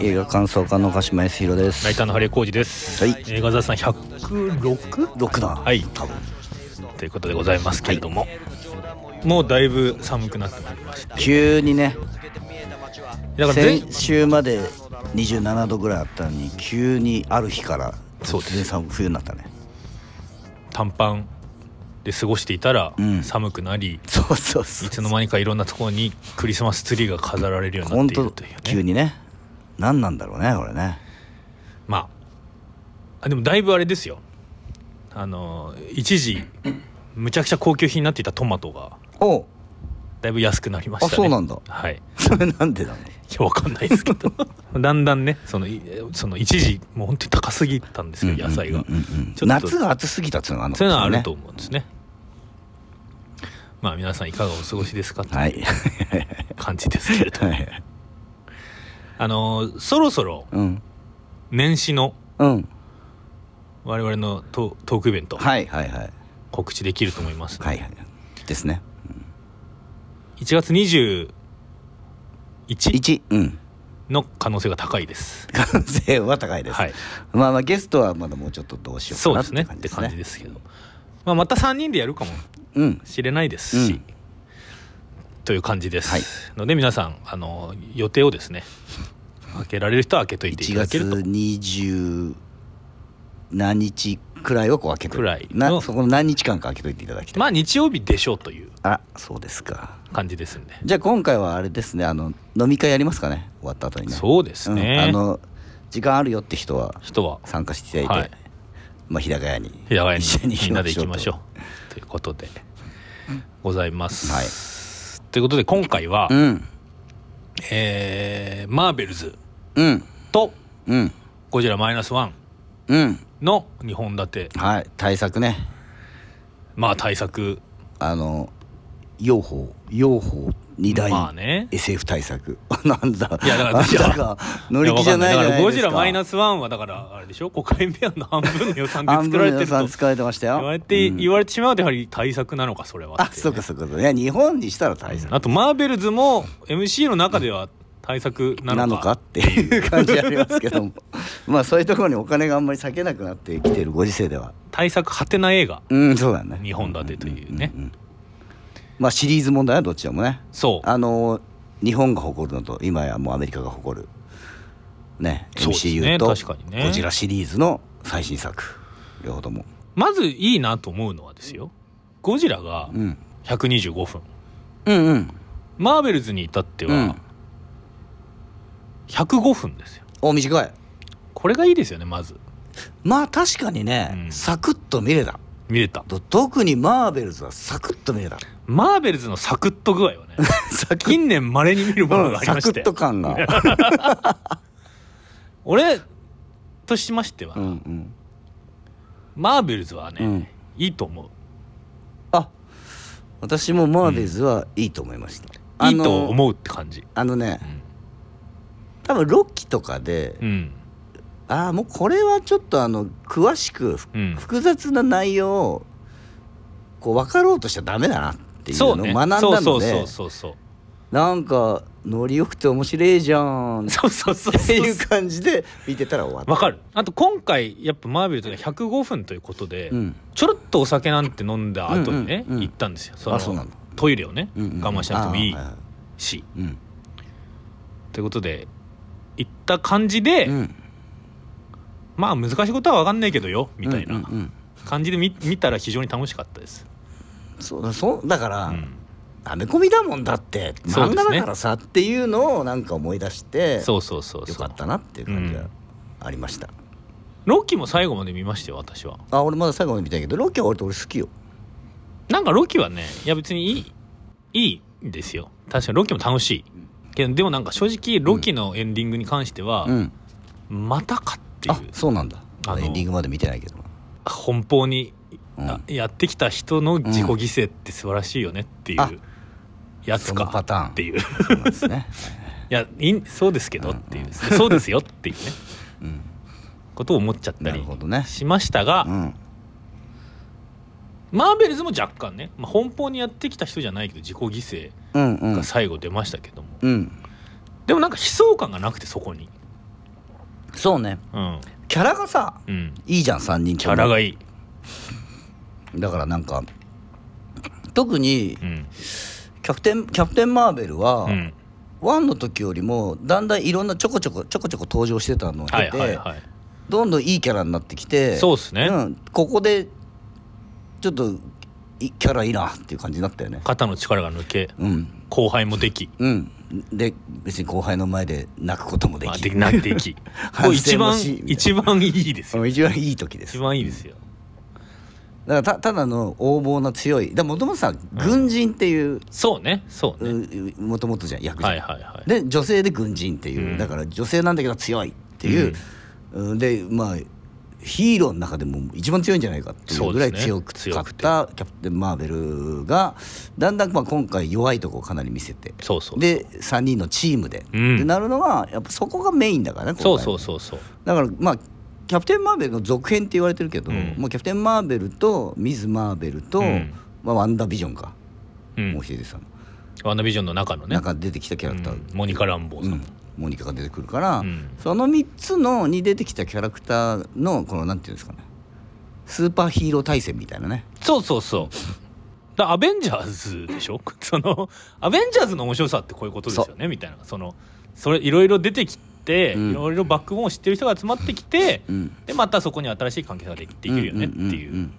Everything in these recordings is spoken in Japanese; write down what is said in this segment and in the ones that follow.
映画感想家の鹿島康弘です。ライターのハリー浩二です、はい。映画雑さん 106? 六だ。はい。多分。ということでございますけれども、もうだいぶ寒くなってまいりました急にね。だから前先週まで27度ぐらいあったのに急にある日からそうです。突然寒冬になったね。短パンで過ごしていたらうん。寒くなり、いつの間にかいろんなところにクリスマスツリーが飾られるようになっているというね。急にね何なんだろうねこれね。まああでもだいぶあれですよ。あの一時むちゃくちゃ高級品になっていたトマトがおだいぶ安くなりましたね。あそうなんだ。はい。それなんでなの？いやわかんないですけど。だんだんねそのいその一時もう本当に高すぎたんですよ野菜が、夏が暑すぎたっていうのがあるのそういうのはあるね。と思うんですね。まあ皆さんいかがお過ごしですか？とはい。いう感じですけれど、はいあのそろそろうん。年始のうん。我々のトトークイベントはいはいはい。告知できると思います、はいはい。ですね。1月21 1うん。の可能性が高いです。可能性は高いです、はい。まあまあゲストはまだもうちょっとどうしようかなそうですね。って感じですけど、まあ、また3人でやるかもうん。しれないですし、うんという感じです、はい。ので皆さんあの予定をですね開けられる人は開けといてい1月ただけると。20何日くらいをこう開けとくらいの。なそこの何日間か開けといていただきたい、まあ日曜日でしょうというあそうですか。感じですんで、じゃあ今回はあれですねあの飲み会やりますかね終わった後にね。そうですね、うんあの時間あるよって人は人は。参加していただいて、はい。まあ日高屋に日高屋にみんなで行きましょうう。ということでございます、はいということで今回は、とうん。えーマーベルズうん。とうん。ゴジラマイナスワンうん。の2本立て。はい。対策ね。まあ対策。あの養蜂養蜂二大まあね。SF 対策。なんだいやだからあんたが乗り気じゃないじゃゴジラマイナスワンはだからあれでしょ？国会ペアの半分の予算で作られてると予算使われてましたよ。言われて、うん。言われてしまうとやはり対策なのかそれはねあそうかそうかそうか。いや日本にしたら対策。あとマーベルズも MC の中では対策ななのかっていう感じありますけども。まあそういうところにお金があんまり避けなくなってきているご時世では。対策はてな映画。うんそうだね。二本立てというね。んんんまあシリーズ問題はどっちでもね。そう。あの日本が誇るのと今やもうアメリカが誇るねそうですね MCU と確かにね。ゴジラシリーズの最新作。両方とも。まずいいなと思うのはですよゴジラがうん。125分。うんうん。マーベルズに至ってはうん。105分ですよ。お短い。これがいいですよねまず。まあ確かにね、うん。サクッと見れた。見れた。と特にマーベルズはサクッと見れたマーベルズのサクッと具合はね サクッ。近年まれに見るものがありサクッましてと感が。俺としましては、うんうん。マーベルズはね、うん。いいと思う。あ私もマーベルズはいいと思いました、いいとう思うって感じ。あのね多分ロッキとかで、うん。ああもうこれはちょっとあの詳しく、複雑な内容をこう分かろうとしちゃダメだなっていうそうね。のを学んだそうのでそうそうそう。なんかノリよくて面白いじゃん。っそうそうそうてそう。いう感じで見てたら終わった。わかる。あと今回やっぱマーベルズが105分ということで、うん。ちょろっとお酒なんて飲んだ後にね、うんうんうん行ったんですよ。そのあそうなんだトイレをね、うんうん我慢しなくてもいいし。うん。ということで行った感じで、うん。まあ難しいことは分かんないけどよみたいな感じで見見たら非常に楽しかったです、そうだそうだから、うん。アメコミだもんだって漫画だからさっていうのをなんか思い出してそうそうそうそう。よかったなっていう感じがありました、ロッキーも最後まで見ましたよ私は。あ俺まだ最後まで見たいけどロッキーは割と俺好きよ。なんかロッキーはねいや別にいいいいんですよ。確かにロッキーも楽しい。けどでもなんか正直ロッキーのエンディングに関しては、うん。またかっていあうそうなんだ。あのエンディングまで見てないけど。奔放に、うんあやってきた人の自己犠牲って素晴らしいよねっていうあやつかパターン。っていう。いそうなんですね。やいんそうですけどっていう、そうですよっていうね。うん。ことを思っちゃったなりしましたが、うん。マーベルズも若干ね、まあ、奔放にやってきた人じゃないけど自己犠牲うんうん。が最後出ましたけども、うん。でもなんか悲壮感がなくてそこに。そうね。うん。キャラがさうん。いいじゃん3人キャラがいいだからなんか特にうん。キャプテンキャプテンマーベルは、うん。ワンの時よりもだんだんいろんなちょこちょこちょこちょこ登場してたのを経はいて、どんどんいいキャラになってきてそうっすね。ん、ここでちょっといキャラいいなっていう感じになったよね。肩の力が抜けうん。後輩もでき。うん。で別に後輩の前で泣くこともでき。まあでなっていき。一番一番いいですよ。一番いい時です。一番いいですよだからたただの横暴な強い。もともとさ軍人っていうそうね。そうね。もともとじゃん役じゃんはいはいはい。で女性で軍人っていう、うん。だから女性なんだけど強いっていう、うん。でまあヒーローの中でも一番強いんじゃないかっていうぐらい強くかったキャプテン・マーベルがだんだんまあ今回弱いとこをかなり見せてそうそうで3人のチームで、うん。ってなるのがやっぱそこがメインだからね。そうそうそうそう。だからまあキャプテン・マーベルの続編って言われてるけど、うん。もうキャプテン・マーベルとミズ・マーベルと、うん。まあ、ワンダービジョンか、うん。もう一人さん。のワンダービジョンの中のね。中で出てきたキャラクター、うん。モニカ・ランボーさん、うん。モニカが出てくるから、うん。その3つのに出てきたキャラクターのこのなんていうんですかね。スーパーヒーロー対戦みたいなね。そうそうそう。だアベンジャーズでしょ？そのアベンジャーズの面白さってこういうことですよね？みたいな。そのそれいろいろ出てきて、うん。いろいろバックボーンを知ってる人が集まってきて、うん。でまたそこに新しい関係ができるよねっていう,、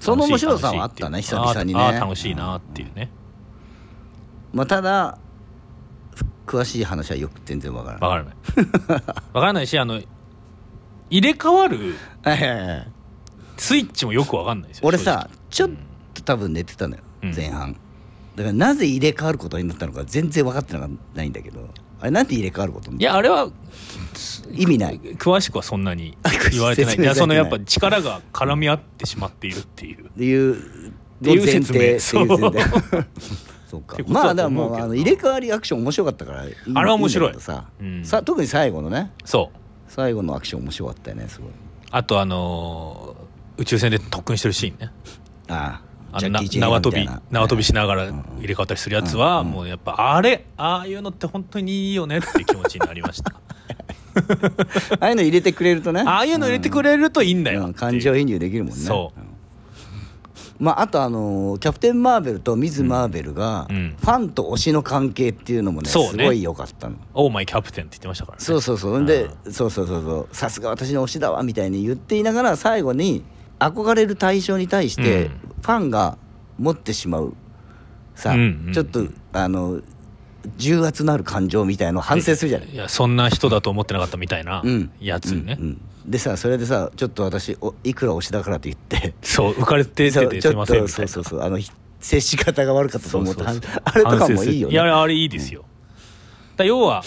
その面白さはあったね久々にね。楽しいなっていうね。まあただふ詳しい話はよく全然わからない。わからない。わからないしあの入れ替わる スイッチもよくわかんないですよ俺さちょっうんと多分寝てたのよ、うん。前半。だからなぜ入れ替わることになったのか全然分かってないんだけどあれなんで入れ替わること？いやあれは意味ない。詳しくはそんなに 言われてない。い。いやそのやっぱ力が絡み合ってしまっているっていう。っていうっていう説明。前提っていう前提そう。か。まあでと思うけどもあの入れ替わりアクション面白かったからあれは面白い。さ、うん。さ特に最後のね。そう。最後のアクション面白かったよねすごい。あとあのー宇宙船で特訓してるシーンね。ああのなジャッキーチェン縄跳び縄跳びしながらうん入れ替わったりするやつはうん。もうやっぱあれ？ああいうのって本当にいいよねって気持ちになりました。ああいうの入れてくれるとね。ああいうの入れてくれるといいんだよ感情移入できるもんね。そう。うん。まああとあのーキャプテン・マーベルとミズ・マーベルが、うん。ファンと推しの関係っていうのもねすごい良かったの。オーマイキャプテンって言ってましたからね。そうそうそう。でそうそうそうそう。さすが私の推しだわみたいに言っていながら最後に憧れる対象に対してうん。ファンが持ってしまうさ、うんうん。ちょっとあの重圧のある感情みたいのを反省するじゃない。いやそんな人だと思ってなかったみたいなうん。やつね、うんうん。でさそれでさちょっと私おいくら推しだからって言って。そう浮かれてててすいそうちょっませんそうそうそうあのひ接し方が悪かったと思って あれとかもいいよね。反省する。やあれいいですよ、だ要は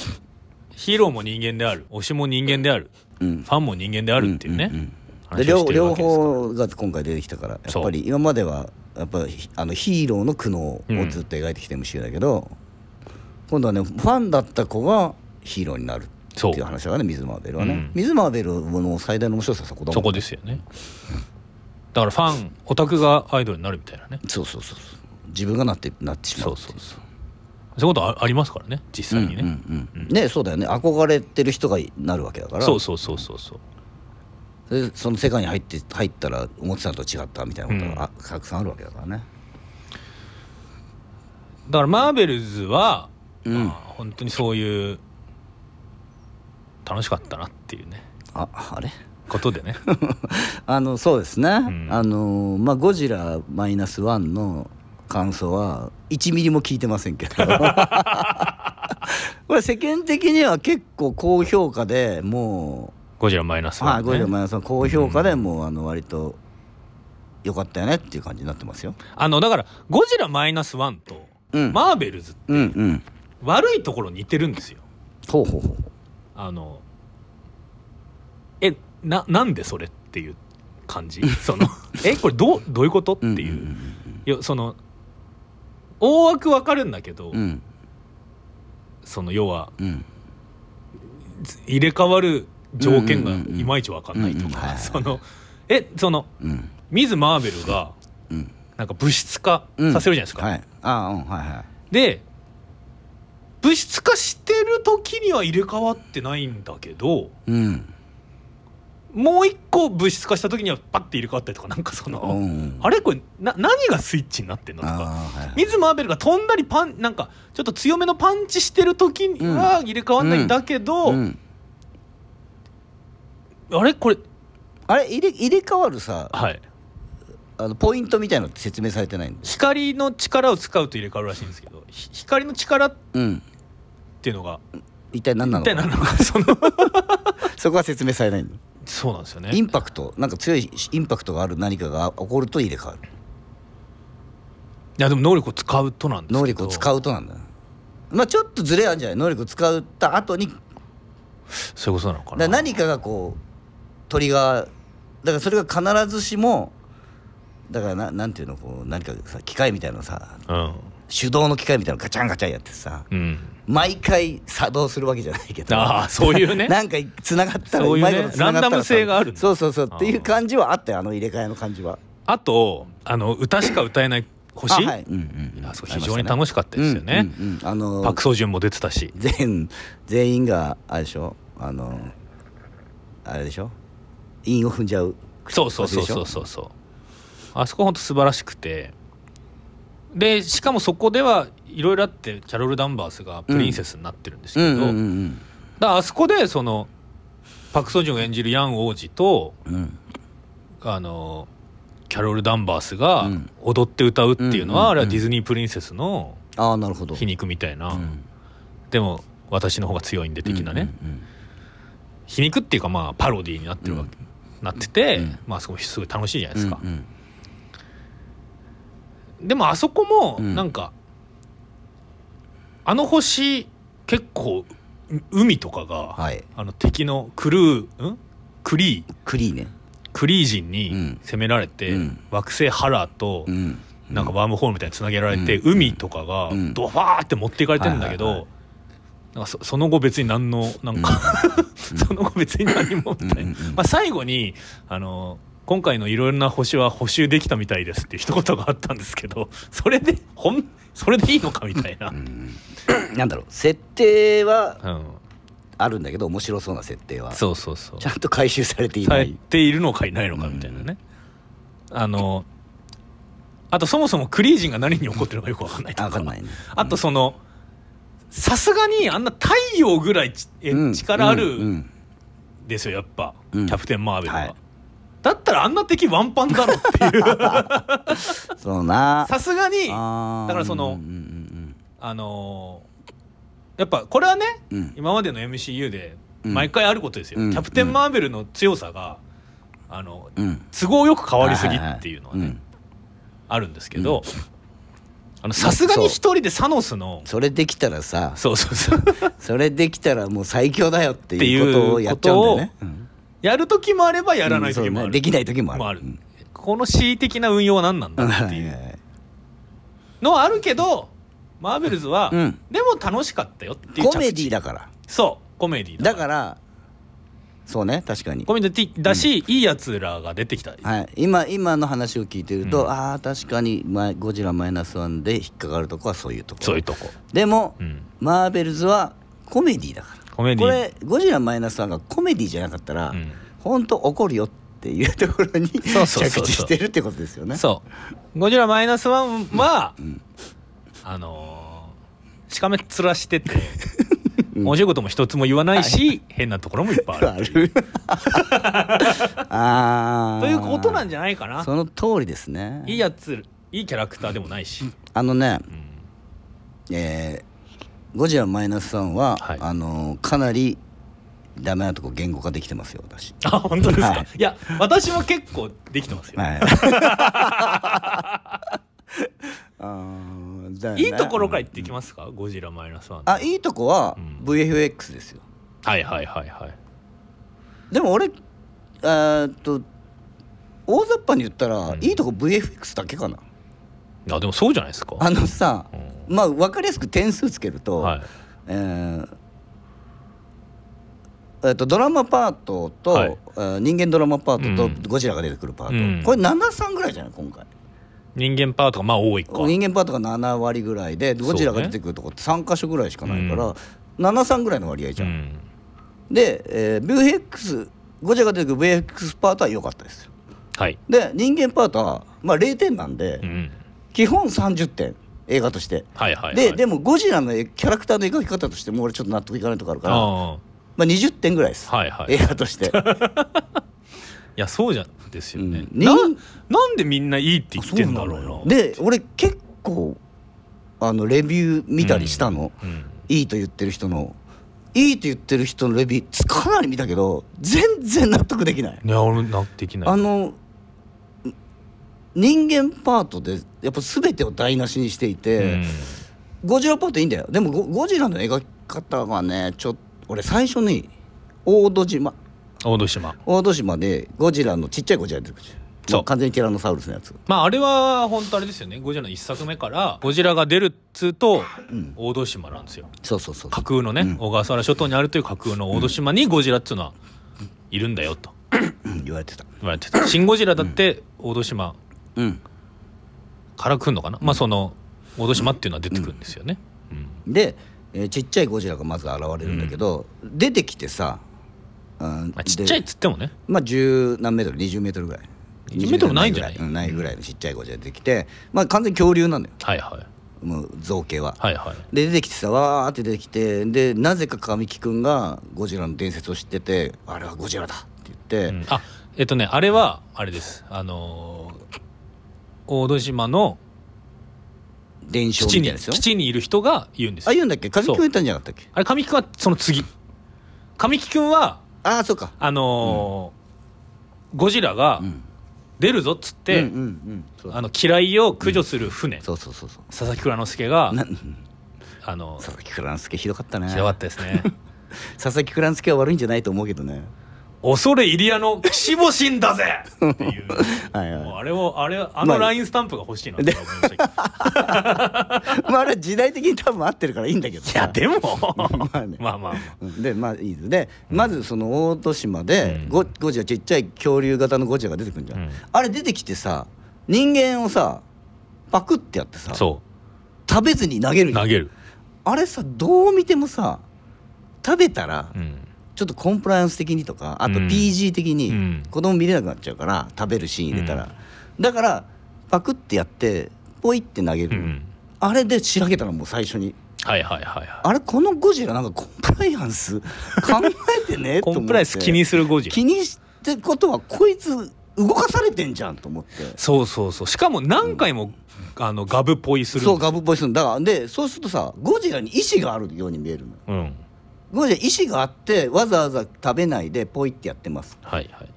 ヒーローも人間である推しも人間であるうん。ファンも人間であるっていうね、んんんで話を両両方が今回出てきたからやっぱり今まではやっぱひあのヒーローの苦悩をずっと描いてきた MCU だけど、今度はねファンだった子がヒーローになるっていう話だからね水マーベルはね、うん。水マーベルの最大の面白さはそこだもんそこですよね。だからファンオタクがアイドルになるみたいなね。そうそうそうそう。自分がなってなってしまそううそうそう。そういうことあありますからね実際にね、うんうん。うん。ねそうだよね。憧れてる人がなるわけだから。そうそうそうそうそうでその世界に入って入ったら思ってたのと違ったみたいなことが、あたくさんあるわけだからね。だからマーベルズは、うん。まあ本当にそういう楽しかったなっていうね。ああれ？ことでね。あのそうですね、ん。あのまあゴジラマイナスワンの感想は1ミリも聞いてませんけど。これ世間的には結構高評価でもゴジラマイナスねはいゴジラマイナスワン。高評価でもうあの割と良かったよねっていう感じになってますよ。あのだからゴジラマイナスワンとうん、マーベルズうんうん。悪いところ似てるんですよ。ほうほうほう。あのえななんでそれっていう感じ？そのえこれどうどういうこと？っていう,、んいやその大枠わかるんだけど、うんうん。その要はうん。入れ替わる条件がいまいちわかんないとかそのえそのうん。ミズ・マーベルがうん。なんか物質化させるじゃないですか、はい。あうんはいはい。で物質化してる時には入れ替わってないんだけどうん。もう一個物質化した時にはパッて入れ替わったりとかなんかその、うん。あれ？これな何がスイッチになってんのとかあーはいはい。ミズ・マーベルが飛んだりパンなんかちょっと強めのパンチしてる時には入れ替わんないんだけど、うんあれ？これ？あれ？入れ入れ替わるさはい。あのポイントみたいなのって説明されてないんです光の力を使うと入れ替わるらしいんですけどひ光の力っうん。ていうのが一体何なの？一体何なのか その。そこは説明されないの？そうなんですよね。インパクトなんか強いインパクトがある何かが起こると入れ替わる。いやでも能力を使うとなんですけど。能力を使うとなんだ。まあちょっとズレあるんじゃない？能力を使った後にそういうことなのからな何かがこうトリガーだからそれが必ずしもだからななんていうのこう何かさ機械みたいなのさうん。手動の機械みたいなのガチャンガチャンやってさうん。毎回作動するわけじゃないけどああそういうね。なんかつながったらそうまいこと繋がったらさランダム性があるそうそうそうっていう感じはあったよあの入れ替えの感じは。あとあの歌しか歌えない星？あはい。うんうん非常に楽しかったですよね、うんうんうん。あのパク・ソジュンも出てたし。全全員があれでしょ？あのあれでしょ？韻を踏んじゃうそうそうそうそう。そうそうあそこ本当素晴らしくて。でしかもそこではいろいろあってキャロル・ダンバースがプリンセスになってるんですけど、だあそこでそのパク・ソジュン演じるヤン王子とうん。うんあのキャロル・ダンバースがうん。踊って歌うっていうのは、あれはディズニープリンセスのああなるほど。皮肉みたいな、うん。でも私の方が強いんで的なね、皮肉っていうかまあパロディーになってるわけ、なってて、うん。まあすごいすごい楽しいじゃないですか、うんうん。でもあそこもうん。なんか、あの星結構う海とかが、はい。あの敵のクルーん？クリー。クリーね。クリー人うにん。攻められて、うん。惑星ハラーとうん。なんかワームホールみたいにつなげられて、うん。海とかがうん。ドファーって持っていかれてるんだけど、はいはいはいなんかそその後別に何のなんか、その後別に何もみたい。な、うんうんうん。まあ、最後にあの今回のいろんな星は補修できたみたいですっていう一言があったんですけどそれでほんそれでいいのかみたいな、うん なんだろう設定はうん、あるんだけど面白そうな設定は。そうそうそう。ちゃんと回収されていされないているのかいないのかみたいなね、あのあとそもそもクリージンが何に怒ってるのかよく分かんないとか。あとそのさすがにあんな太陽ぐらいうん。力あるうんうん。ですよやっぱ、うん。キャプテン・マーベルは、はい。だったらあんな敵ワンパンだろっていう。そうな。さすがにだからそのうんうんあのーやっぱこれはねうん。うん今までの MCU でうん。毎回あることですよ、うん。キャプテン・マーベルの強さがあのうん。都合よく変わりすぎっていうのはね、ははん。あるんですけどさすがに一人でサノスのそれできたらさそうそうそう。それできたらもう最強だよっていうことをやっちゃうんだよね。うん。やる時もあればやらない時もある、うんね。できない時もある。うん。この恣意的な運用は何なんだってはいいうのはあるけどマーベルズは、うん。でも楽しかったよっていうコメディだだから。そうコメディだからそうね確かに。コメディだし、いいやつらが出てきた、はい、今今の話を聞いてると、うん。ああ確かにマイゴジラマイナスワンで引っかかるとこはそういうとこ。ろそういうとこ、でも、うん、マーベルズはコメディだから。コメディ。これゴジラマイナスワンがコメディじゃなかったら、うん。本当怒るよっていうところに そうそうそうそう。着地してるってことですよね。そう。ゴジラマイナスワンは、ん。あのーしかめっ面しててうん面白いことも一つも言わないし、変なところもいっぱいあ あるるああということなんじゃないかな。その通りですね。いいやついいキャラクターでもないし、あのねうん。えーゴジラマイナスワンは、はい。あのかなりダメなとこ言語化できてますよ私。あ本当ですか、はい。い、や私も結構できてますよ、はい あーだよね。い、いところから言っていきますか、ゴジラマイナスワンあいいとこはうん。VFX ですよ。はいはいはいはい。でも俺えーっと大雑把に言ったら、うん。いいとこ VFX だけかな。あでもそうじゃないですか。あのさうん。まあ分かりやすく点数つけると,、はい。えーえーっとドラマパートと、はい。えー人間ドラマパートうん。とゴジラが出てくるパート、うん。これ73ぐらいじゃない？今回人間パートがまあ多いか。人間パートが7割ぐらいでゴジラが出てくるとこって3箇所ぐらいしかないから、73ぐらいの割合じゃん、うん。で、えー、VFX ゴジラが出てくる VFX パートは良かったですよ。はい、で人間パートは、まあ、0点なんで、うん、基本30点映画として、はいはいはい。ででもゴジラの絵キャラクターの描き方としてもう俺ちょっと納得いかないとこあるからあまあ、20点ぐらいです、あはいはい。映画として。い やそうじゃんですよね、うん。な人なんでみんないいって言ってんだろうな。で俺結構あのレビュー見たりしたの、うん。いいと言ってる人の。いいと言ってる人のレビューかなり見たけど全然納得できない。いや俺納得できない。あの人間パートでやっぱ全てを台無しにしていて、ゴジラパートいいんだよ。でもゴゴジラの描き方がねちょっと俺最初に大戸島大戸島。大戸島でゴジラのちっちゃいゴジラ出てくるそう。完全にティラノサウルスのやつ。まああれは本当あれですよね。ゴジラの一作目からゴジラが出るっつうとうん。大戸島なんですよ。そうそうそう架空のね、うん。小笠原諸島にあるという架空の大戸島にゴジラっつうのはいるんだよと。うん言われてた。言われてた「シン・ゴジラ」だって大戸島うん。から来るのかな、まあその大戸島っていうのは出てくるんですよね、うん。で、えーちっちゃいゴジラがまず現れるんだけど、出てきてさ、うんまあ、ちっちゃいっでつってもね。まあ十何メートル20メートルぐらい。20メートルないんじゃない？うんないぐらいのちっちゃいゴジラ出てきてまあ完全に恐竜なのよ。はいはい。もう造形は、はいはい。で出てきてさわーって出てきてでなぜか神木君がゴジラの伝説を知っててあれはゴジラだって言って、うん。あえっとねあれはあれです。あのー大戸島の伝承基地にみたいですよ基地にいる人が言うんですよ。あ言うんだっけ？神木君言ったんじゃなかったっけ？あれ神木君はその次。神木君はああそうか。あのーゴジラがうん。出るぞっつって、うんうんうん。そう。あの嫌いを駆除する船、そうそうそうそう。佐々木蔵之介がなあの佐々木蔵之介ひどかったね。ひどかったですね。佐々木蔵之介は悪いんじゃないと思うけどね恐れ入谷の鬼子母神だぜ。っていうはい。もうはあれをあれあまあのラインスタンプが欲しいなって思いましたけど、い まああれは時代的に多分合ってるからいいんだけどいやでも。まあね。まあまあまあ。うん。でまあいいです。でまずその大戸島でうん。ゴゴジラちっちゃい恐竜型のゴジラが出てくるんじゃん、うん。あれ出てきてさ人間をさパクってやってさそ食べずに投げるじゃん。う投げる、あれさどう見てもさ食べたらうん、ちょっとコンプライアンス的にとかあとうん。PG 的うにん。子供見れなくなっちゃうから食べるシーン入れたら、だからパクってやってポイって投げる、うん、あれで仕掛けたのもう最初に。はいはいはいはあれこのゴジラなんかコンプライアンス？考えてねコンプライアンス気にするゴジラ。気にしてことはこいつ動かされてんじゃんと思って。そうそうそう。しかも何回も、あのガブポイする。そうガブっぽいするんだからでそうするとさゴジラに意志があるように見えるのよ。うんゴジラ意志があってわざわざ食べないでポイってやってます。はいはい。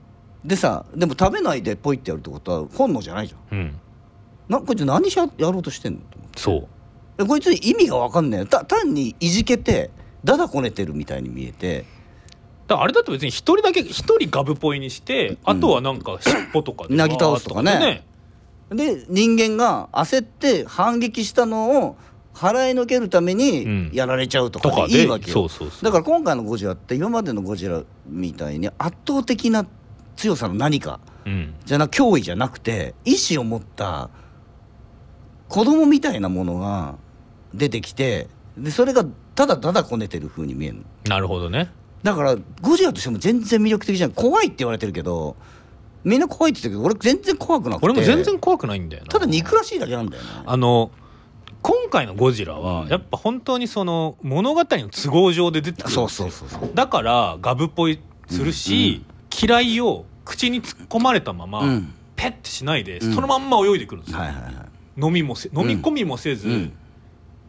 でさでも食べないでポイってやるってことは本能じゃないじゃん。うん。なこいつ何しややろうとしてんの？と思ってそう。でこいつ意味が分かんないよ。た単にいじけてだだこねてるみたいに見えて。だからあれだと別に一人だけ一人ガブポイにして、あとはなんか尻尾とかでなぎ倒すとかね。で人間が焦って反撃したのを払いのけるためうん。にやられちゃうとかいいわけよ、そうそうそう。だから今回のゴジラって今までのゴジラみたいに圧倒的な強さの何かうん。じゃな脅威じゃなくて意志を持った子供みたいなものが出てきてでそれがただだだこねてる風に見えるの。なるほどね。だからゴジラとしても全然魅力的じゃん。怖いって言われてるけどみんな怖いって言ってるけど俺全然怖くなくて。俺も全然怖くないんだよな。ただ憎らしいだけなんだよね。あの今回のゴジラはうん。やっぱ本当にその物語の都合上で出てくるんですよ。そうそうそうそう。だからガブっぽいするし、嫌いを口に突っ込まれたまま、うん。ペッてしないで、うん。そのまんま泳いでくるんですよ、はいはいはい。飲みもせ飲み込みもせず、うん。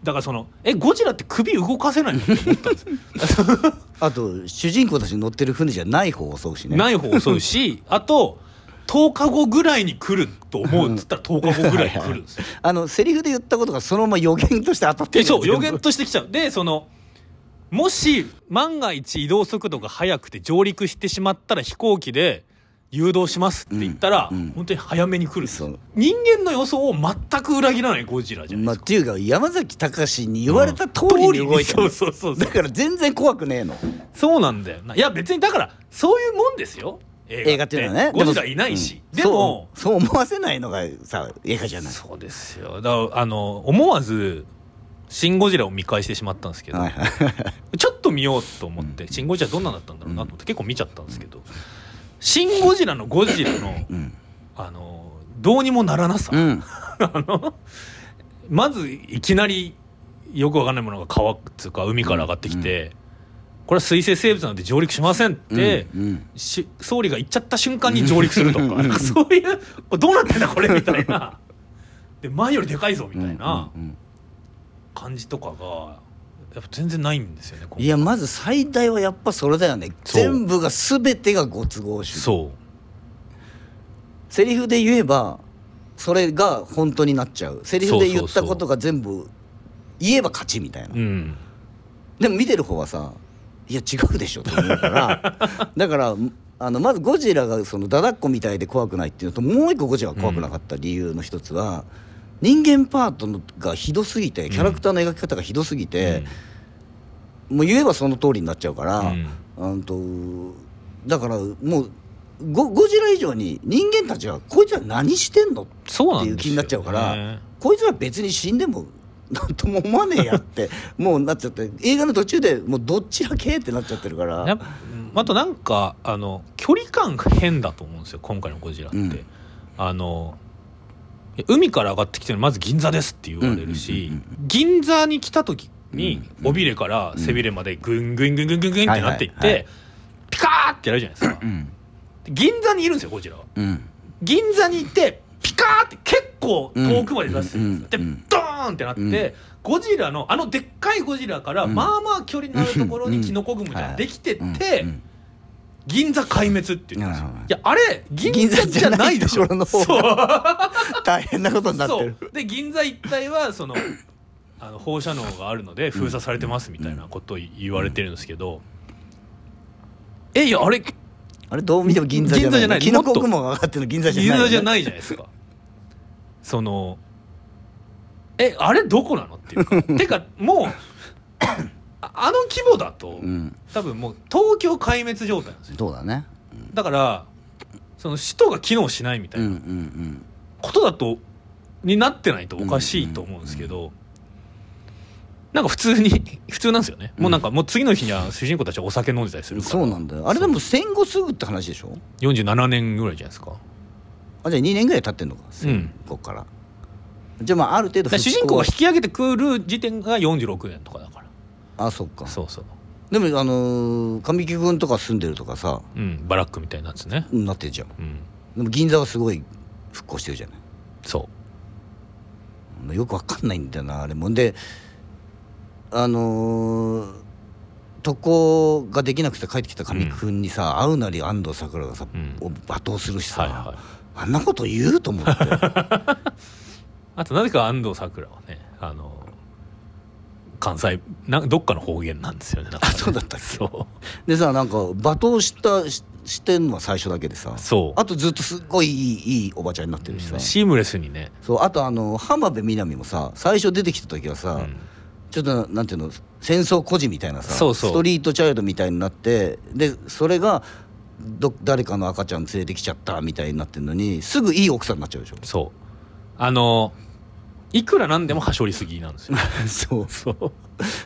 だからそのえゴジラって首動かせないの？って思ったんですよ。あと主人公たちに乗ってる船じゃない方を襲うしね。ない方を襲うし あと10日後ぐらいに来ると思うっつったら10日後ぐらいに来るんですよ。あのセリフで言ったことがそのまま予言として当たってるでそう予言としてきちゃう。でそのもし万が一移動速度が速くて上陸してしまったら飛行機で誘導しますって言ったら、うんうん本当に早めに来る人間の予想を全く裏切らないゴジラじゃないまあ、ですか、っていうか山崎隆に言われた通りに動いてる、そうそうそうそう。だから全然怖くねえの。そうなんだよな。いや別にだからそういうもんですよ映画って。いうのはね。ゴジラいないし、うん。でも。そうそう思わせないのがさ映画じゃない。そうですよ。だからあの思わず「シン・ゴジラ」を見返してしまったんですけど、はいはい。ちょっと見ようと思って「シン・ゴジラ」どんなんだったんだろうなと思って結構見ちゃったんですけど「シン・ゴジラ」のゴジラのうん。あのどうにもならなさ、うん。あのまずいきなりよくわかんないものが川っつうか海から上がってきて、これは水生生物なんで上陸しませんって、うんうん。し総理が言っちゃった瞬間に上陸するとか。そういうどうなってんだこれみたいな。で前よりでかいぞみたいな感じとかがやっぱ全然ないんですよねいやまず最大はやっぱそれだよね。全部が全てがご都合主義そセリフで言えばそれが本当になっちゃう。セリフで言ったことが全部言えば勝ちみたいな。ううん。でも見てる方はさいや違うでしょって思うから だからあのまずゴジラがそのダダっ子みたいで怖くないっていうのともう一個ゴジラが怖くなかった理由の一つは、人間パートのがひどすぎてキャラクターの描き方がひどすぎて、もう言えばその通りになっちゃうから、うん。うんとだからもうゴゴジラ以上に人間たちはこいつら何してんの？っていう気になっちゃうからこいつら別に死んでもなんとも思わねえやって。もうなっちゃって。映画の途中でもうどっちらけってなっちゃってるから。やっぱあとなんかあの距離感が変だと思うんですよ今回のゴジラって、うん。あの海から上がってきてるのまず銀座ですって言われるし、銀座に来た時にうん尾びれから背びれまでグングングングングングンってなっていって、ピカーってやるじゃないですか。うんで銀座にいるんですよゴジラは。うん。銀座に行ってピカーって結構遠くまで出してるんですよ、うんうんでドーンってなって、うん。ゴジラのあのでっかいゴジラからうん。まあまあ距離のあるところにキノコ雲じゃんできてって、うん。うん。銀座壊滅って言ってるんですよはいやあれ銀座じゃないでしょ。の方そう。大変なことになってそるう。で銀座一帯はそのあの放射能があるので封鎖されてますみたいなことを言われてるんですけど、えいやあれあれどう見ても銀座じゃない銀座じゃない。キノコ雲が上がってるの銀座じゃないね。座じゃないじゃないですか。そのえあれどこなのっていうか。てかもうああの規模だと、うん。多分もう東京壊滅状態なんですよ。そうだね。だからその首都が機能しないみたいうんうんうなん。ことだとになってないとおかしいと思うんですけど、なんか普通に 普通なんですよね、もうなんかもう次の日には主人公たちはお酒飲んでたりするから。そうなんだよ。あれでも戦後すぐって話でしょ？47年ぐらいじゃないですか。あじゃあ2年ぐらい経ってんのか。戦後から、じゃあまあある程度主人公が引き上げてくる時点が46年とかだから。あそっか。そうそう。でもあのー神木君とか住んでるとかさうんバラックみたいなやつね。なってるじゃん。うん。でも銀座はすごい復興してるじゃない。そよくわかんないんだよなあれも。であのー渡航ができなくて帰ってきた神木君にさ、会うなり安藤サクラがさ、うん。を罵倒するしさ、うはいはい。あんなこと言うと思って あとなぜか安藤サクラはねあの関西などっかの方言なんですよね。ね。あそうだったっけ？そう。でさなんか罵倒したししてんのは最初だけでさそう。あとずっとすっごいいいいいおばちゃんになってるしさ、シームレスにね、そうあとあの浜辺美波もさ最初出てきた時はさ、うん。ちょっとなんていうの戦争孤児みたいなさそうそう。ストリートチャイルドみたいになってでそれがど誰かの赤ちゃん連れてきちゃったみたいになってるのにすぐいい奥さんになっちゃうでしょ。そうあのいくらなんでもはしょりすぎなんですよ。そう。そう。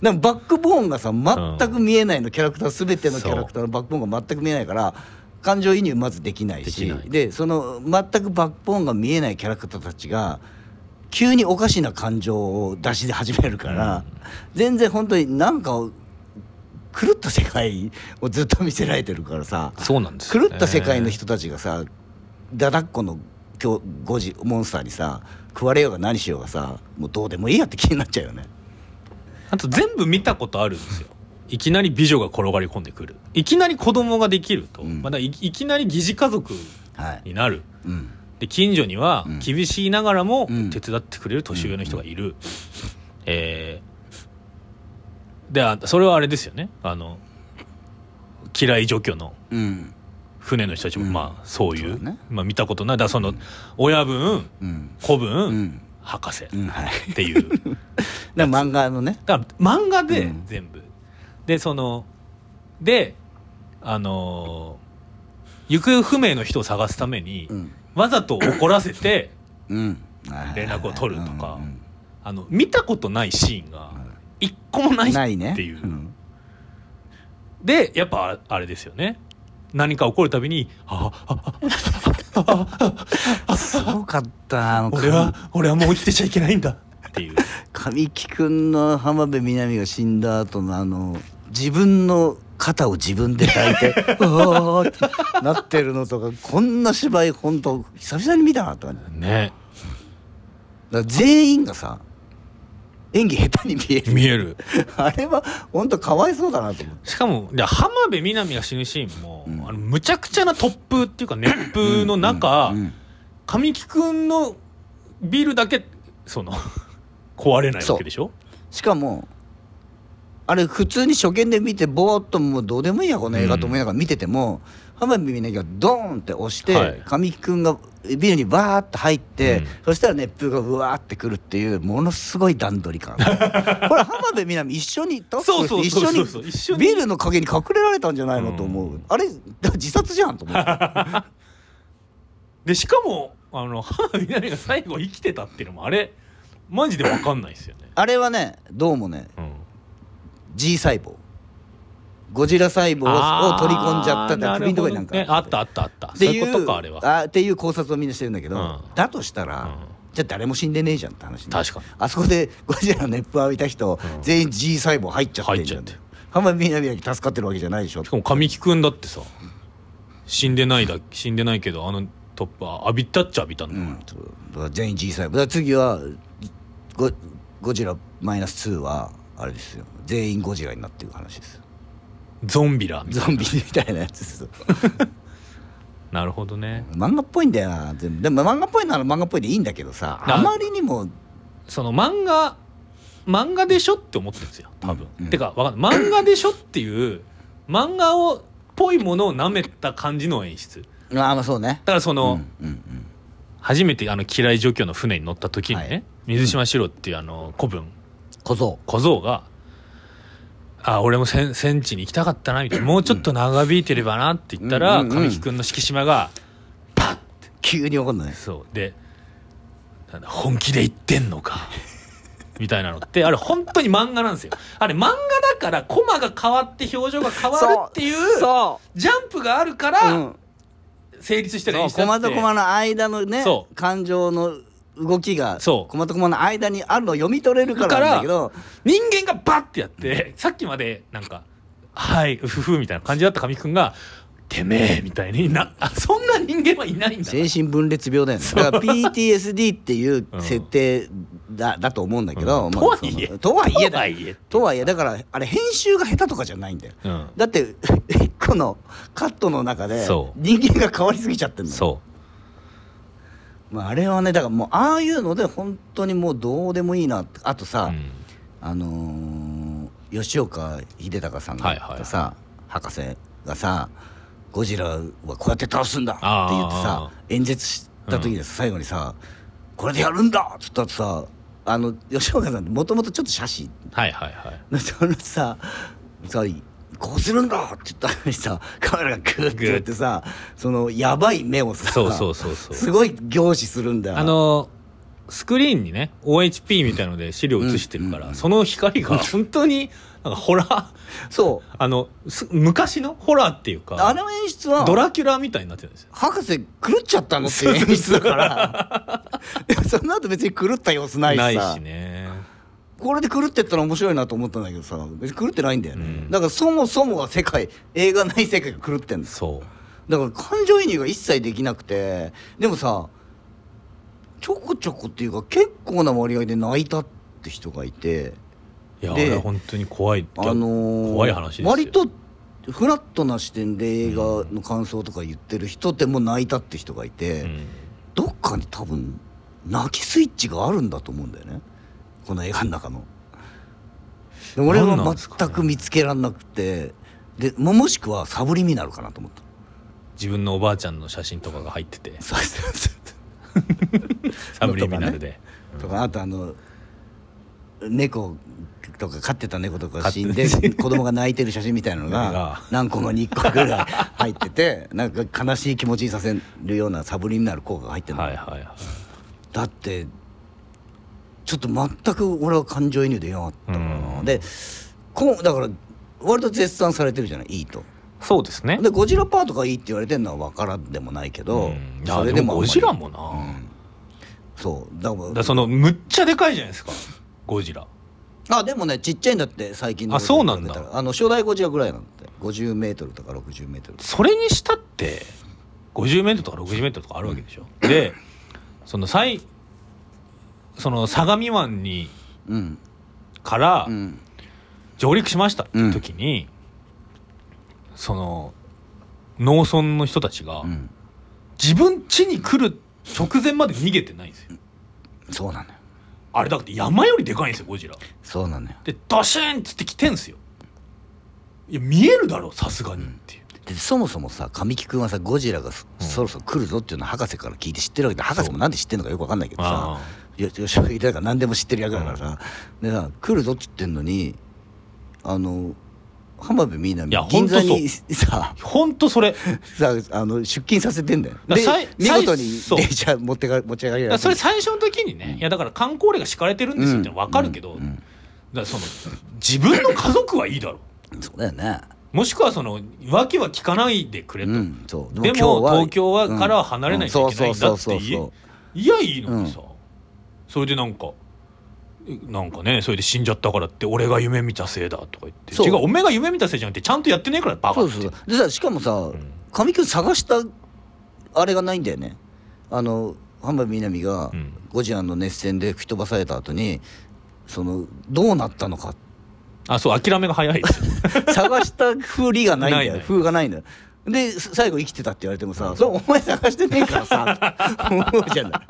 でもバックボーンがさ全く見えないの、キャラクター全てのキャラクターのバックボーンが全く見えないから感情移入まずできないしでその全くバックボーンが見えないキャラクターたちが急におかしな感情を出し始めるから、全然本当になんか狂った世界をずっと見せられてるからさそうなんですよね。狂った世界の人たちがさだだっこの今日5時モンスターにさ食われようが何しようがさもうどうでもいいやって気になっちゃうよね。あと全部見たことあるんですよ。いきなり美女が転がり込んでくる。いきなり子供ができると、うん。まだいいきなり疑似家族はい。になる。うん。で近所にはうん。厳しいながらもうん。手伝ってくれる年上の人がいる、えーであそれはあれですよね。あの嫌い除去の。うん船の人たちもうん。まあそういう,、まあ、見たことない。だその親分うん。子分、うん。博士っていう。漫画のね。だ漫画でうん。全部、でそのであのー行方不明の人を探すために、うん。わざと怒らせてうん。連絡を取るとか。あの見たことないシーンが一個もないっていう、ん。でやっぱあれですよね何か起こるたびに「ああすごかったあの俺は俺はもう生きてちゃいけないんだ」っていう神木君の浜辺美波が死んだ後のあの自分の肩を自分で抱いて「うわーってなってるのとかこんな芝居本当久々に見たなとかだかね全員がさ演技下手に見える見えるあれは本当かわいそうだなと思ってしかもで浜辺美波が死ぬシーンも、あのむちゃくちゃな突風っていうか熱風の中、神木君のビルだけその 壊れないわけでしょ？しかもあれ普通に初見で見てぼーっともうどうでもいいやこの映画と思いながら見てても、浜辺美波がドーンって押して、はい。神木君がビルにバーッと入って、うん。そしたら熱風がうわーってくるっていうものすごい段取り感。これ浜辺美波一緒にタッそうそうグして一緒にビルの陰に隠れられたんじゃないのと思う、うん。あれ自殺じゃんと思って。でしかもあの浜辺美波が最後生きてたっていうのもあれマジで分かんないですよね、あれはねどうもねうん。G 細胞ゴジラ細胞を取り込んじゃったって首のところになんか。なるほどねあったあったあった。っていうあっていう考察をみんなしてるんだけど、うん。だとしたら、うん。じゃあ誰も死んでねえじゃんって話になる確かに。あそこでゴジラの熱風浴びた人、うん。全員 G 細胞入っちゃってんじゃん入っちゃって。浜辺美波だけ助かってるわけじゃないでしょ。しかも神木君だってさ死んでないだ死んでないけどあのトップは浴びたっちゃ浴びたんだ。うんだから全員 G 細胞。だ次はゴゴジラマイナス2はあれですよ。全員ゴジラになっていく話ですよゾンビラみたいな。ゾンビみたいなやつですよ。なるほどね。漫画っぽいんだよな全部。でも漫画っぽいなら漫画っぽいでいいんだけどさ。なあまりにもその漫画漫画でしょって思ってるんですよ多分、うん。てかわかんない。漫画でしょっていう漫画をっぽいものを舐めた感じの演出。ああまあそうね。だからその、うんうんうん。初めてあの嫌い状況の船に乗った時にね、はい。水島四郎っていうあの古文。小僧。小僧が「あ俺も戦戦地に行きたかったな」みたいな「もうちょっと長引いてればな」って言ったら、うんうんうん。神木君の敷島がパッて。急に怒んない。そう。でなんだ本気で言ってんのかみたいなのってあれ本当に漫画なんですよ。あれ漫画だからコマが変わって表情が変わるっていうそジャンプがあるかう、らうん、成立してるそう演出だって。コマとコマの間のねそう。感情の動きがそう。コマとコマの間にあるのを読み取れるからなんだけど。人間がバッてやって さっきまでなんか「はいうふふ」みたいな感じだった神木君が「てめえ」みたいになあそんな人間はいないんだ。精神分裂病だよね。だから PTSD っていう うん。設定だ,、だと思うんだけど、うん。まあとはいえ。とはいえだとはいえだからあれ編集が下手とかじゃないんだよ。うん。だって 一個のカットの中で人間が変わりすぎちゃってんの。よそまあ、あれはねだからもうああいうので本当にもうどうでもいいなあとう、さ、うん。あのー吉岡秀隆さんがはいはいはい。さ、博士がさ「ゴジラはこうやって倒すんだ」って言ってさあ演説した時にさ、最後にさ「これでやるんだ!」っつったらさあの吉岡さんってもともとちょっと写真。はいはいはい。そのささこうするんだって言ったのにさ カメラがグーってやってさそのやばい目をさそうそうそうそう。すごい凝視するんだよあのスクリーンにね OHP みたいので資料映してるから、うんその光が本当になんかホラー？そう。あのす昔のホラーっていうかあの演出はドラキュラみたいになってるんですよ。博士狂っちゃったのっていう演出だから。その後別に狂った様子ないしさ。ないしねこれで狂ってったら面白いなと思ったんだけどさ別に狂ってないんだよね、うん。だからそもそもが世界映画ない世界が狂ってんですそう。だから感情移入が一切できなくてでもさちょこちょこっていうか結構な割合で泣いたって人がいて。でいやあれは本当に怖いあのー怖い話ですよ。割とフラットな視点で映画の感想とか言ってる人でも泣いたって人がいて、うん。どっかに多分泣きスイッチがあるんだと思うんだよねこの映画の中の。で俺は全く見つけられなくて。でももしくはサブリミナルかなと思った。自分のおばあちゃんの写真とかが入ってて。サブリミナルで、とかあとあの猫とか飼ってた猫とか死んで子供が泣いてる写真みたいなのが が。何個もに1個ぐらい入っててなんか悲しい気持ちにさせるようなサブリミナル効果が入ってるの、はいはいはい。だってちょっと全く俺は感情移入できなかったから。な、うん。でこうだから割と絶賛されてるじゃないいいと。そうですね。でゴジラパートがいいって言われてるのは分からんでもないけど、うんそれでもゴジラもな、うん。そう。だからそのむっちゃでかいじゃないですか。ゴジラ。あでもねちっちゃいんだって最近のあそうなんだ。あの初代ゴジラぐらいなんて。50メートルとか60メートル。それにしたって50メートルとか60メートルとかあるわけでしょ、でその最その相模湾にうん。からうん。上陸しましたっていう時に、その農村の人たちがうん。自分家に来る直前まで逃げてないんですよ。そうなのよ。あれだって山よりでかいんですよゴジラ。そうなのよ。でドシーンっつって来てんすよ。いや見えるだろさすがにっていう、でそもそもさ神木君はさゴジラがそ,、ろそろ来るぞっていうのを博士から聞いて知ってるわけで博士もなんで知ってるのかよく分かんないけどさ吉岡だから何でも知ってる役だからさ、でさ来るぞって言ってんのにあの浜辺美波いや銀座にさほんとそれさあの出勤させてんだよ見事に電車持ってか持ち上がりそれ最初の時にね、いやだから観光令が敷かれてるんですよって分かるけど、だからその自分の家族はいいだろうそうだよねもしくはその訳は聞かないでくれと、でも東京はからは離れないといけないんだっていやいいのにさ、それでなんかなんかねそれで死んじゃったからって俺が夢見たせいだとか言って。違うお前が夢見たせいじゃなくてちゃんとやってねえからバカって。そうそうでさしかもさ神木君探したあれがないんだよね。あの浜辺美波がうん。ゴジラの熱戦で吹き飛ばされた後にそのどうなったのか。あそう諦めが早い。探したふりがないんだよ。ない風がないんだよ。で最後生きてたって言われてもさそれお前探してねえからさ思うじゃない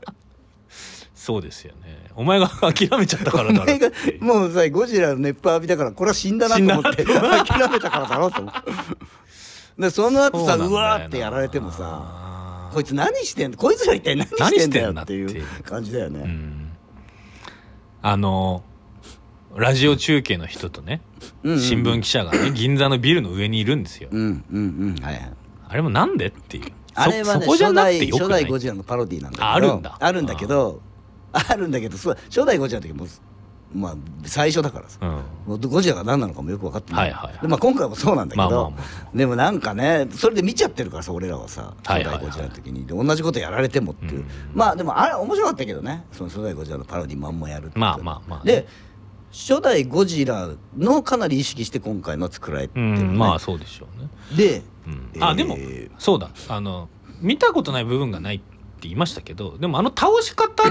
そうですよね。お前が 諦めちゃったからだろ。もうさゴジラの熱風浴びたからこれは死んだなと思って諦めたからだろうと思う でその後さそうわーってやられてもさこいつ何してんの？こいつら一体何してんだよっていう感じだよね、うん。あのラジオ中継の人とねうんうん新聞記者がね銀座のビルの上にいるんですよ。うんうんうんはいはい。あれもなんでっていう。あれはね初代ゴジラのパロディなんだけど。ああるんだ。あるんだけどあるんだけどそう初代ゴジラの時もまあ最初だからさ。うん。ゴジラが何なのかもよく分かってない,、はいはいはい。でまあ、今回もそうなんだけど、まあまあまでもなんかねそれで見ちゃってるからさ俺らはさはいはいはい。初代ゴジラの時に。で同じことやられてもっていう、うん。まあでもあれ面白かったけどね。その初代ゴジラのパロディまんまやるってまあまあまあね。で初代ゴジラのかなり意識して今回の作られてうる、ね。んまあそうでしょうね。で、うん。えーあでもそうだ。あの見たことない部分がない。って言いましたけどでもあの倒し方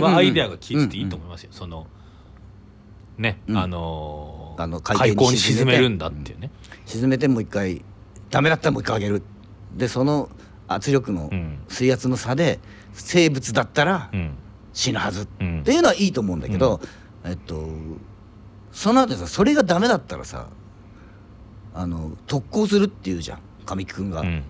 はアイデアが効いてていいと思いますよ。そのねうん。あのーあの海海溝に沈めるんだっていうね。沈めてもう一回ダメだったらもう一回上げる。でその圧力のうん。水圧の差で生物だったらうん。死ぬはず。っうん。ていうのはいいと思うんだけど、えっとその後さそれがダメだったらさあの特攻するっていうじゃん。神木君が。うん。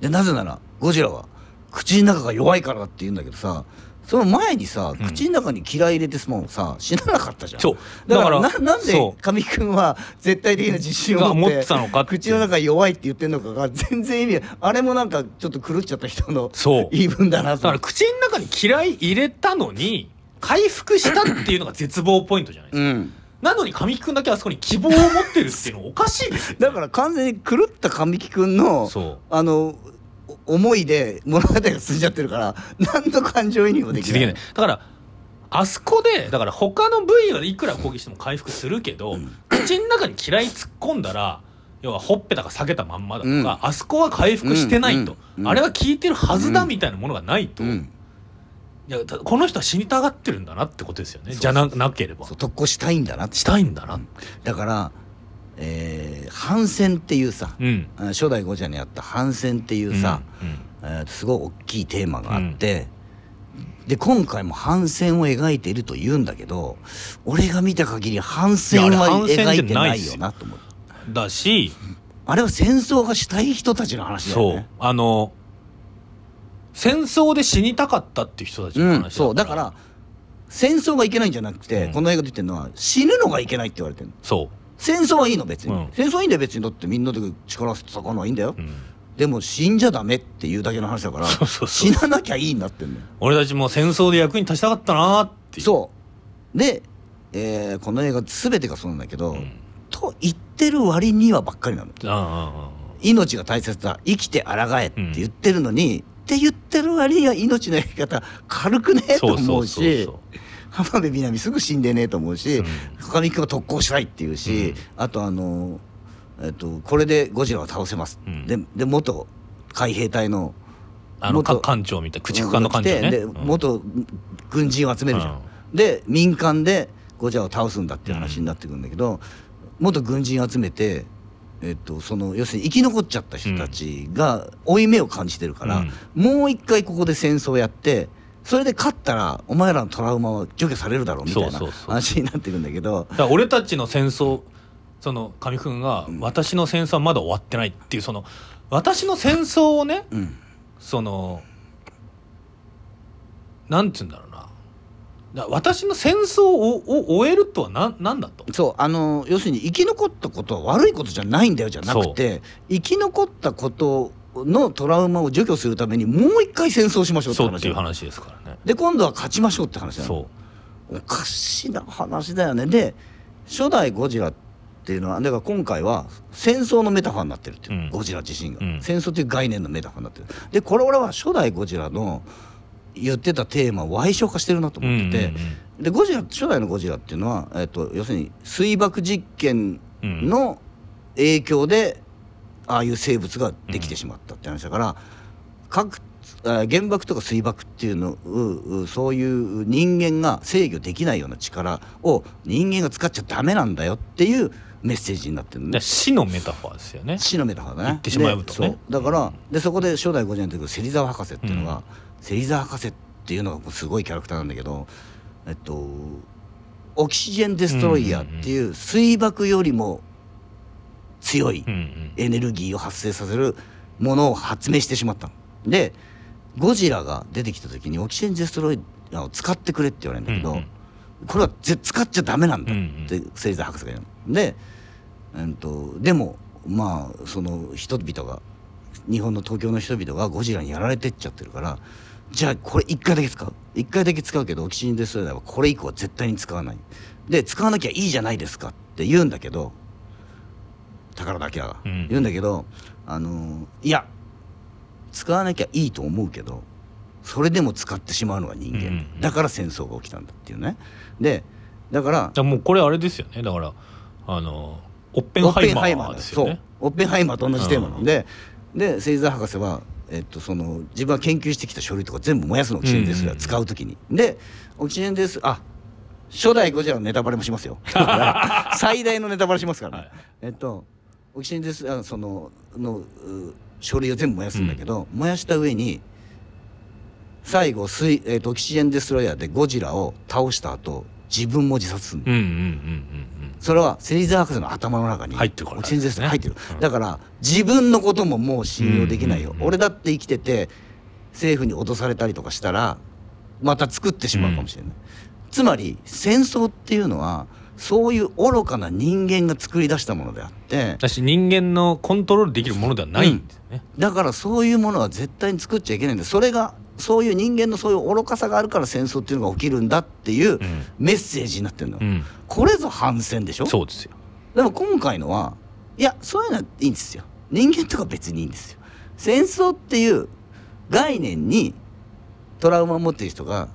でなぜならゴジラは口の中が弱いからだって言うんだけどさその前にさ、うん。口の中に嫌い入れてもさ死ななかったじゃん。そう。だからななんで神木君は絶対的な自信を持ってたのか口の中弱いって言ってんのかが全然意味あれもなんかちょっと狂っちゃった人のそう。言い分だなだから口の中に嫌い入れたのに回復したっていうのが絶望ポイントじゃないですか、うん。なのに神木君だけあそこに希望を持ってるっていうのおかしいですよ、だから完全に狂った神木君のあのお思いで物語が進んじゃってるから何の感情移入もできない。できない。だからあそこでだから他の部位はいくら攻撃しても回復するけど、口の中に嫌い突っ込んだら要はほっぺたが下げたまんまだとか、うん。あそこは回復してないと、うんうんあれは効いてるはずだみたいなものがないと、いうん。やたこの人は死にたがってるんだなってことですよね。じゃななければ。そう特攻したいんだなしたいんだなだから、えー反戦っていうさ、うん。あ初代ゴジラにあった反戦っていうさ、うんえーすごい大きいテーマがあって、で今回も反戦を描いていると言うんだけど俺が見た限り反戦は描いて。ないよよなと思ううんだしあれは戦争がしたい人たちの話だよそうねあの戦争で死にたかったっていう人たちの話うん、そう。だから戦争がいけないんじゃなくて、うん。この映画で言ってるのは死ぬのがいけないって言われてるの。そ戦争はいいの別に、うん。戦争はいいんだよ別に。だってみんなで力を合わせて戦うのはいいんだよ、う、うん、でも死んじゃダメっていうだけの話だから 死ななきゃいいになってんのよ。俺たちも戦争で役に立ちたかったなーってそう。で、えーこの映画全てがそうなんだけど、うん。と言ってる割にはばっかりなの。命が大切だ。生きて抗えって言ってるのに、って言ってる割には命のやり方軽くね？えとそうそう思うしそうそう浜辺美波すぐ死んでねえと思うしうん。上君は特攻したいっていうし、うん。あとあの、えっと、これでゴジラを倒せます、うん。でで元海兵隊のあの艦長みたいな駆逐艦の艦長ね。でうん。元軍人を集めるじゃん、で民間でゴジラを倒すんだっていう話になってくるんだけど、元軍人集めて、えっと、その要するに生き残っちゃった人たちが負い目を感じてるから、もう一回ここで戦争やってそれで勝ったらお前らのトラウマは除去されるだろうみたいな話になってくるんだけど。俺たちの戦争その上君が、私の戦争はまだ終わってないっていうその私の戦争をねうん。そのなんて言うんだろうな。私の戦争をを終えるとは何なんだと？そうあの要するに生き残ったことは悪いことじゃないんだよじゃなくて生き残ったことのトラウマを除去するためにもう一回戦争しましょうってそうっ話ていう話ですからね。で今度は勝ちましょうって話なの。そおかしな話だよね。で初代ゴジラっていうのはだから今回は戦争のメタファーになってるっていう、うん。ゴジラ自身が、うん。戦争っていう概念のメタファーになってる。でこれ俺は初代ゴジラの言ってたテーマを歪償化してるなとう、うん思ってて、うんでゴジラ初代のゴジラっていうのは、えっと要するに水爆実験うん。の影響でああいう生物ができてしまったって話だから、核あ原爆とか水爆っていうのそういう人間が制御できないような力を人間が使っちゃダメなんだよっていうメッセージになってるね。死のメタファーですよね。死のメタファーだね。言ってしまうとね。だからでそこで初代ゴジラに出てくる芹沢博士っていうのが、うん。芹沢博士っていうのがすごいキャラクターなんだけどえっとオキシジェン・デストロイヤーっていう水爆よりも強いエネルギーを発生させるものを発明してしまったの。でゴジラが出てきた時にオキシジェン・デストロイヤーを使ってくれって言われるんだけど、うんうん。これはぜ使っちゃダメなんだっうんて芹沢博士が言うの。で、うん、とでもまあその人々が日本の東京の人々がゴジラにやられてっちゃってるからじゃあこれ1回だけ使う。1回だけ使うけどオキシジェン・デストロイヤーはこれ以降は絶対に使わない。で使わなきゃいいじゃないですかって言うんだけど宝田明。がうん。言うんだけど、あのいや使わなきゃいいと思うけどそれでも使ってしまうのが人間、うんうんだから戦争が起きたんだっていうね。でだからもうこれあれですよね。だからあのオッペンハイマーですよね。オッペンハイマーと同じテーマなんで、で芹沢博士は、えっと、その自分が研究してきた書類とか全部燃やすのオキシジェンですらうんうんうん使う時に、でオキシジェンですあ初代ゴジラのネタバレもしますよ。最大のネタバレしますからね、はい。えっとオキシンですあそののう書類を全部燃やすんだけど、燃やした上に最後水、えっとオキシジェンデストロイヤーでゴジラを倒した後自分も自殺するのうんうんうんうんそれは芹沢博士の頭の中に入ってるからオキシジェンデス入ってる、うん。だから自分のことももう信用できないよ、うんうんうん俺だって生きてて政府に脅されたりとかしたらまた作ってしまうかもしれない、つまり戦争っていうのはそういう愚かな人間が作り出したものであってだし人間のコントロールできるものではないんですよね、だからそういうものは絶対に作っちゃいけないんだ。それがそういう人間のそういう愚かさがあるから戦争っていうのが起きるんだっていううん。メッセージになってるの、うん。これぞ反戦でしょ？そうですよ。でも今回のはいやそういうのはいいんですよ。人間とか別にいいんですよ。戦争っていう概念にトラウマを持ってる人が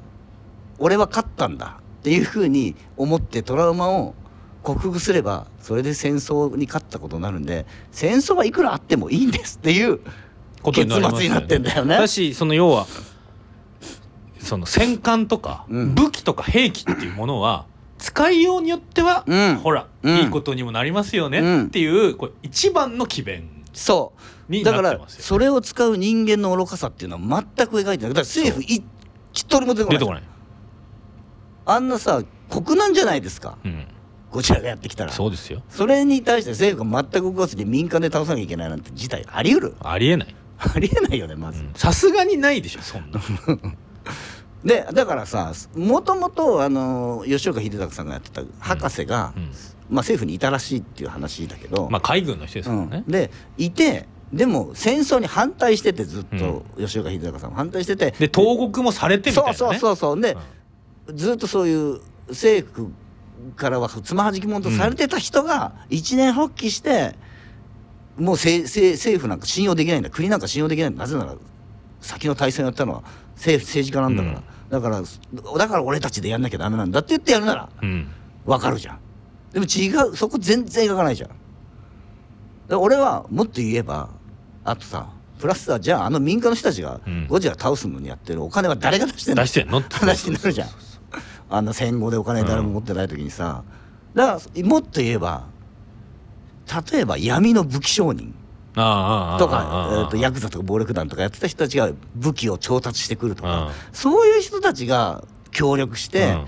俺は勝ったんだっていうふうに思ってトラウマを克服すればそれで戦争に勝ったことになるんで戦争はいくらあってもいいんですっていう結末になってんだよね。だしその要はその戦艦とかうん。武器とか兵器っていうものは使いようによっては、うん。ほら、うん。いいことにもなりますようん。ねっていうこれ一番の機弁そう。にだからそれを使う人間の愚かさっていうのは全く描いてない。だから政府い一人も出てこない、あんなさ国難じゃないですか？うん、こちらがやってきたら。そうですよ。それに対して政府が全く動かずに民間で倒さなきゃいけないなんて事態あり得る？ありえない。ありえないよねまず、さすがにないでしょ そんな。でだからさもともとあの吉岡秀隆さんがやってた博士が、うん。まあ、政府にいたらしいっていう話だけど、まあ海軍の人ですからね。うん、でいてでも戦争に反対しててずっと吉岡秀隆さんも反対してて。で投獄もされてみたいな、ね、そうそうそうそう。で、ずっとそういう政府からはつまはじき者とされてた人が一年発起して、もうせせ政府なんか信用できないんだ。国なんか信用できないんだなぜなら先の大戦をやったのは政府政治家なんだから、だからだから俺たちでやんなきゃダメなんだって言ってやるならうん、うんわかるじゃん。でも違うそこ全然描かないじゃん。俺はもっと言えばあとさプラスさじゃああの民間の人たちがうん。ゴジラ倒すのにやってるお金は誰が出してんの？出してんのって話になるじゃんあんな戦後でお金誰も持ってない時にさ、だからもっと言えば例えば闇の武器商人とかえーとヤクザとか暴力団とかやってた人たちが武器を調達してくるとか、うん。そういう人たちが協力して、うん。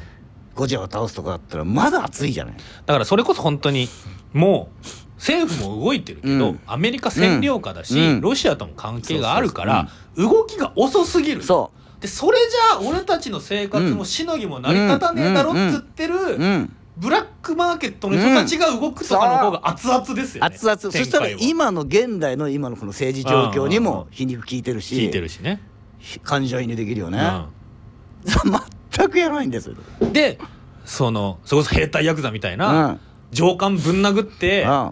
ゴジラを倒すとかだったらまだ熱いじゃない。だからそれこそ本当にもう政府も動いてるけど、うん。アメリカ占領下だし、うん。ロシアとも関係があるから、動きが遅すぎる。そでそれじゃあ俺たちの生活もしのぎも成り立たねえだろっつってる、ブラックマーケットの人たちが動くとかの方が熱々ですよね、熱々。そしたら今の現代の今のこの政治状況にも皮肉効いてるし。聞いてるしね、感情移入できるよね、全くやらないんですでそのそれこそ兵隊ヤクザみたいうん。な、上官ぶん殴ってうん。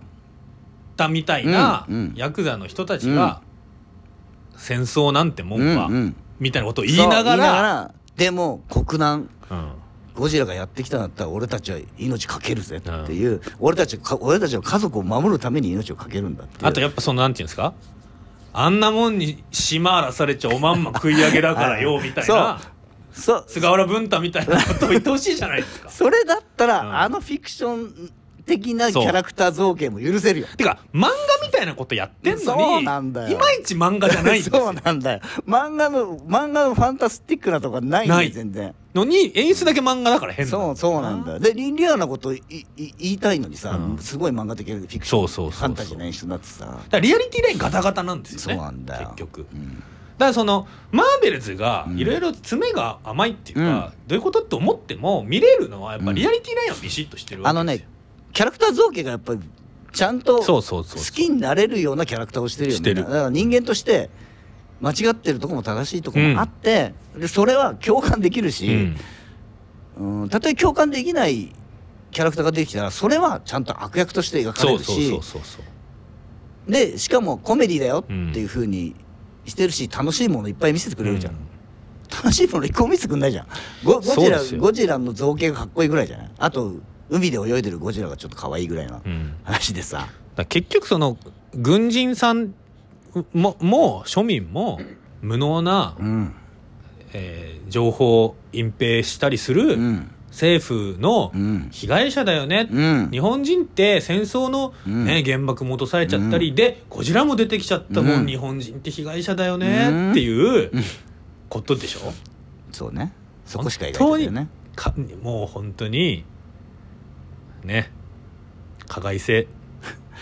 たみたいなヤクザの人たちが、戦争なんてもんは、みたいなことを言いながら。でも国難うん。ゴジラがやってきたんだったら俺たちは命かけるぜっていう、俺たちか俺たちの家族を守るために命をかけるんだっていう。あとやっぱそのなんていうんですか？あんなもんに島荒らされちゃおまんま食い上げだからよみたいな。そう。菅原文太みたいなことを言ってほしいじゃないですか。それだったら、うん。あのフィクション的なキャラクター造形も許せるよ。てか漫画みたいなことやってんのにそうなんだよ。いまいち漫画じゃないんです そうよなんだよ。漫画の漫画のファンタスティックなとこないんだない。よ全然。のに演出だけ漫画だから変そうそうなんだよ。でリリアルなこといい言いたいのにさ、うん。すごい漫画的なフィクションそうそうそうそう。ファンタジーな演出になってさ。だからリアリティラインガタガタなんですそよねうなんだよ。結局。うん。だからそのマーベルズがうん。いろいろ詰めが甘いっていうか、うん。どういうことって思っても見れるのはやっぱリアリティラインはビシッとしてるわあのけですよ。ねキャラクター造形がやっぱりちゃんと好きになれるようなキャラクターをしてるよしてる。だから人間として間違ってるとこも正しいとこもあって、でそれは共感できるし、うん、たとえ共感できないキャラクターができたらそれはちゃんと悪役として描かれるし。でしかもコメディだよっていうふうにしてるし楽しいものいっぱい見せてくれるじゃん、うん。楽しいもの一個も見せてくんないじゃん。ゴゴジラゴジラの造形がかっこいいぐらいじゃない？あと海で泳いでるゴジラがちょっと可愛いぐらいなうん。話でさ、だから結局その軍人さんもも庶民も無能な、うん。えー情報を隠蔽したりするうん。政府のうん。被害者だよね、うん。日本人って戦争の、うん。ね原爆も落とされちゃったり、でゴジラも出てきちゃったもん、うん。日本人って被害者だよね、うんっていううん。ことでしょ？そうね。そこしか描いてないよね。かもう本当にね。加害性。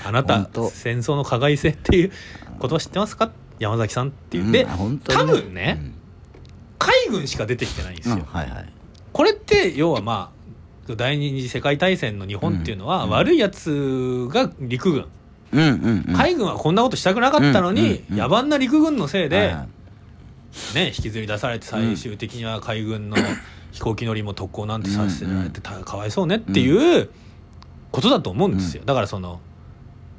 あなた戦争の加害性っていう言葉知ってますか？山崎さんっていう、でうん多に分ね、海軍しか出てきてないんですうんよ、はいはい。これって要はまあ第二次世界大戦の日本っていうのは、うん悪いやつが陸軍、うんうんうん。海軍はこんなことしたくなかったのに、うんうんうん。野蛮な陸軍のせいで、はいはい。ね、引きずり出されて最終的には海軍の飛行機乗りも特攻なんてさせられてたかわいそうねっていうことだと思うんですよ、だからその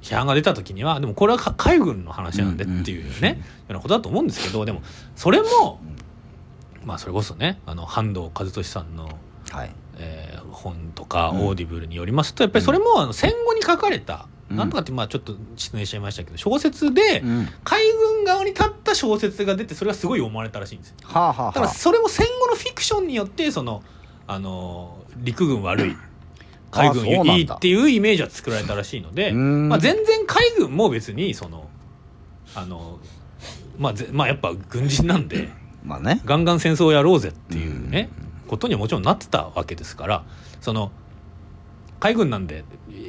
批判が出た時にはでもこれはか海軍の話なんでっていうね、ようなことだと思うんですけどでもそれも、まあそれこそねあの半藤一利さんの、はい。えー本とかうん。オーディブルによりますとやっぱりそれもあの戦後に書かれた、うん。なんとかってまあちょっと失念しちゃいましたけど小説でうん。海軍側に立った小説が出てそれがすごい読まれたらしいんですよ。はあはあはあ。だからそれも戦後のフィクションによってそのあの陸軍悪い海軍いいっていうイメージは作られたらしいので、うん。まあ、全然海軍も別にそのあの、まあ、ぜまあやっぱ軍人なんで まあね。ガンガン戦争をやろうぜっていうね、ことにはもちろんなってたわけですからその海軍なんで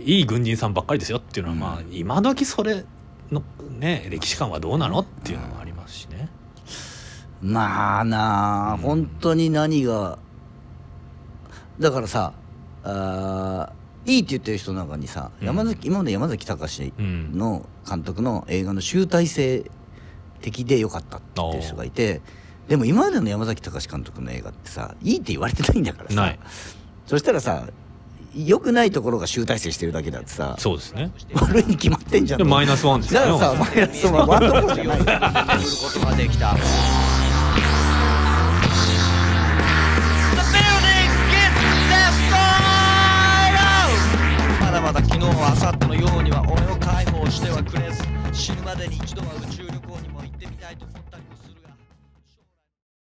いい軍人さんばっかりですよっていうのは、まあ今時それのね歴史観はどうなのっていうのもありますしね。まあなあ本当に何がだからさあーいいって言ってる人の中にさ、うん。山崎今まで山崎隆うん。の監督の映画の集大成的で良かったって言ってる人がいてでも今までの山崎隆監督の映画ってさいいって言われてないんだからさない。そしたらさ良くないところが集大成してるだけだってさそうですね。悪いに決まってんじゃん。でマイナスワンですよね。あさマイナスワンワンどころじゃない。ことができた明後日のようには俺を解放してはくれず。死ぬまでに一度は宇宙